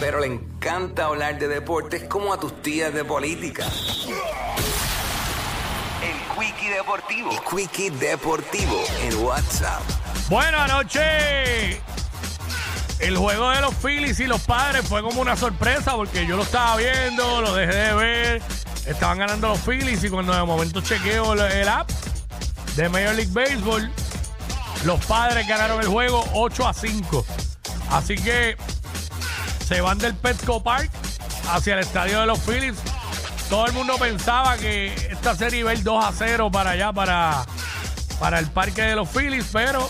Pero le encanta hablar de deportes como a tus tías de política. El Quickie Deportivo. El Quickie Deportivo en WhatsApp. Bueno, anoche el juego de los Phillies y los padres fue como una sorpresa porque yo lo estaba viendo, lo dejé de ver. Estaban ganando los Phillies y cuando de momento chequeo el, el app de Major League Baseball, los padres ganaron el juego 8 a 5. Así que se van del Petco Park hacia el estadio de los Phillies. Todo el mundo pensaba que esta serie iba a ir 2 a 0 para allá, para, para el parque de los Phillies, pero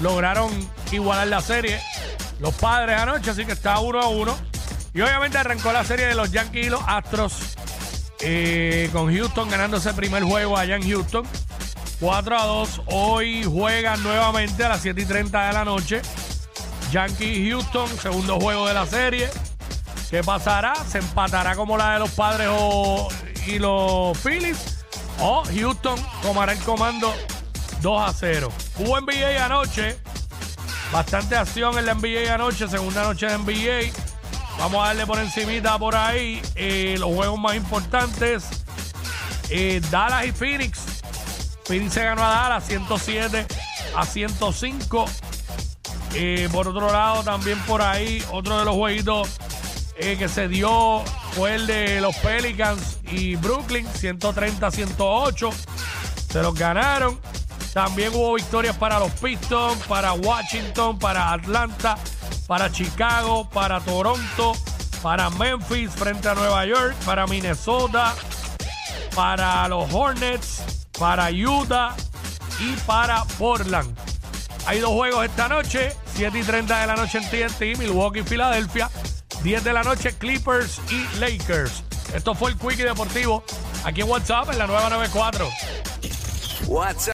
lograron igualar la serie los padres anoche, así que está 1 a 1. Y obviamente arrancó la serie de los Yankees y los Astros eh, con Houston ganando ese primer juego allá en Houston. 4 a 2. Hoy juegan nuevamente a las 7 y 30 de la noche. Yankees Houston, segundo juego de la serie. ¿Qué pasará? ¿Se empatará como la de los padres o- y los Phillies? ¿O Houston tomará el comando 2 a 0? Hubo NBA anoche. Bastante acción en la NBA anoche, segunda noche de NBA. Vamos a darle por encimita por ahí eh, los juegos más importantes. Eh, Dallas y Phoenix. Phoenix se ganó a Dallas 107 a 105. Eh, por otro lado, también por ahí, otro de los jueguitos eh, que se dio fue el de los Pelicans y Brooklyn, 130 a 108. Se los ganaron. También hubo victorias para los Pistons, para Washington, para Atlanta, para Chicago, para Toronto, para Memphis frente a Nueva York, para Minnesota, para los Hornets, para Utah y para Portland. Hay dos juegos esta noche, 7 y 30 de la noche en TNT, Milwaukee Filadelfia, 10 de la noche Clippers y Lakers. Esto fue el Quickie Deportivo aquí en WhatsApp en la nueva 94. WhatsApp.